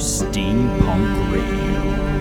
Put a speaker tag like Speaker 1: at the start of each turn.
Speaker 1: Steampunk Radio,